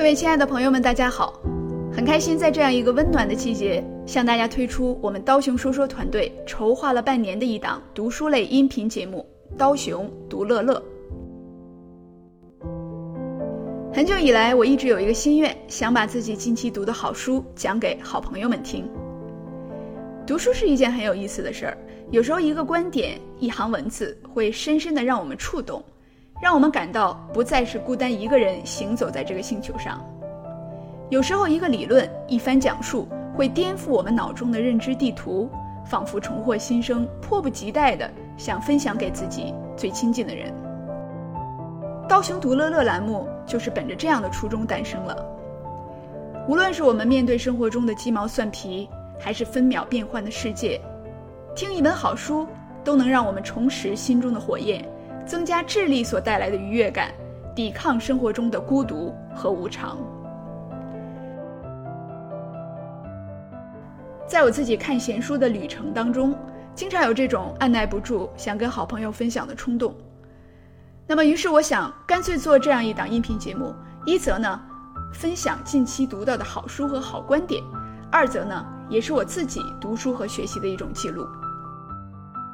各位亲爱的朋友们，大家好！很开心在这样一个温暖的季节，向大家推出我们刀熊说说团队筹划了半年的一档读书类音频节目《刀熊读乐乐》。很久以来，我一直有一个心愿，想把自己近期读的好书讲给好朋友们听。读书是一件很有意思的事儿，有时候一个观点、一行文字会深深的让我们触动。让我们感到不再是孤单一个人行走在这个星球上。有时候，一个理论一番讲述，会颠覆我们脑中的认知地图，仿佛重获新生，迫不及待地想分享给自己最亲近的人。刀熊读乐乐栏目就是本着这样的初衷诞生了。无论是我们面对生活中的鸡毛蒜皮，还是分秒变幻的世界，听一本好书都能让我们重拾心中的火焰。增加智力所带来的愉悦感，抵抗生活中的孤独和无常。在我自己看闲书的旅程当中，经常有这种按耐不住想跟好朋友分享的冲动。那么，于是我想干脆做这样一档音频节目：一则呢，分享近期读到的好书和好观点；二则呢，也是我自己读书和学习的一种记录。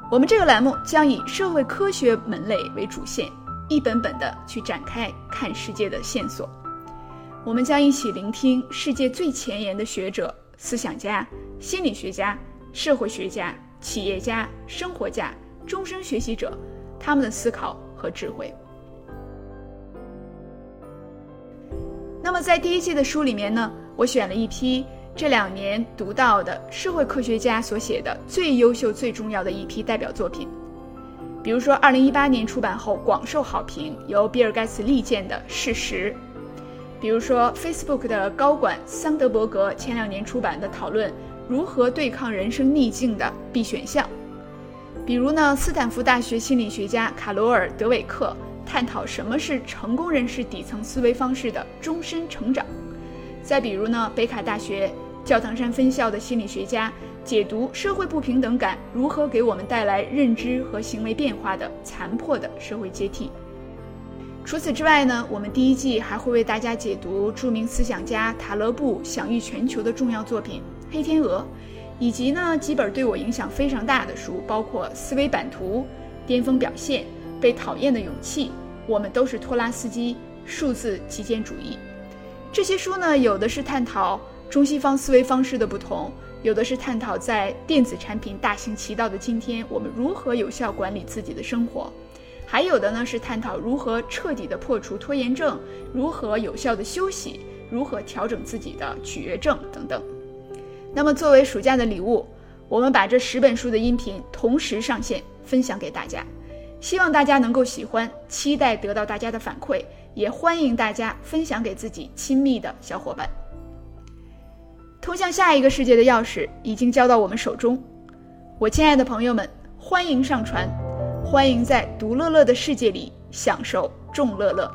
我们这个栏目将以社会科学门类为主线，一本本的去展开看世界的线索。我们将一起聆听世界最前沿的学者、思想家、心理学家、社会学家、企业家、生活家、终身学习者他们的思考和智慧。那么在第一季的书里面呢，我选了一批。这两年读到的社会科学家所写的最优秀、最重要的一批代表作品，比如说2018年出版后广受好评、由比尔·盖茨力荐的《事实》，比如说 Facebook 的高管桑德伯格前两年出版的讨论如何对抗人生逆境的必选项，比如呢，斯坦福大学心理学家卡罗尔·德韦克探讨什么是成功人士底层思维方式的终身成长，再比如呢，北卡大学。教堂山分校的心理学家解读社会不平等感如何给我们带来认知和行为变化的残破的社会阶梯。除此之外呢，我们第一季还会为大家解读著名思想家塔勒布享誉全球的重要作品《黑天鹅》，以及呢几本对我影响非常大的书，包括《思维版图》《巅峰表现》《被讨厌的勇气》《我们都是托拉斯基》《数字极简主义》。这些书呢，有的是探讨。中西方思维方式的不同，有的是探讨在电子产品大行其道的今天，我们如何有效管理自己的生活；还有的呢是探讨如何彻底的破除拖延症，如何有效的休息，如何调整自己的取悦症等等。那么作为暑假的礼物，我们把这十本书的音频同时上线分享给大家，希望大家能够喜欢，期待得到大家的反馈，也欢迎大家分享给自己亲密的小伙伴。通向下一个世界的钥匙已经交到我们手中，我亲爱的朋友们，欢迎上船，欢迎在独乐乐的世界里享受众乐乐。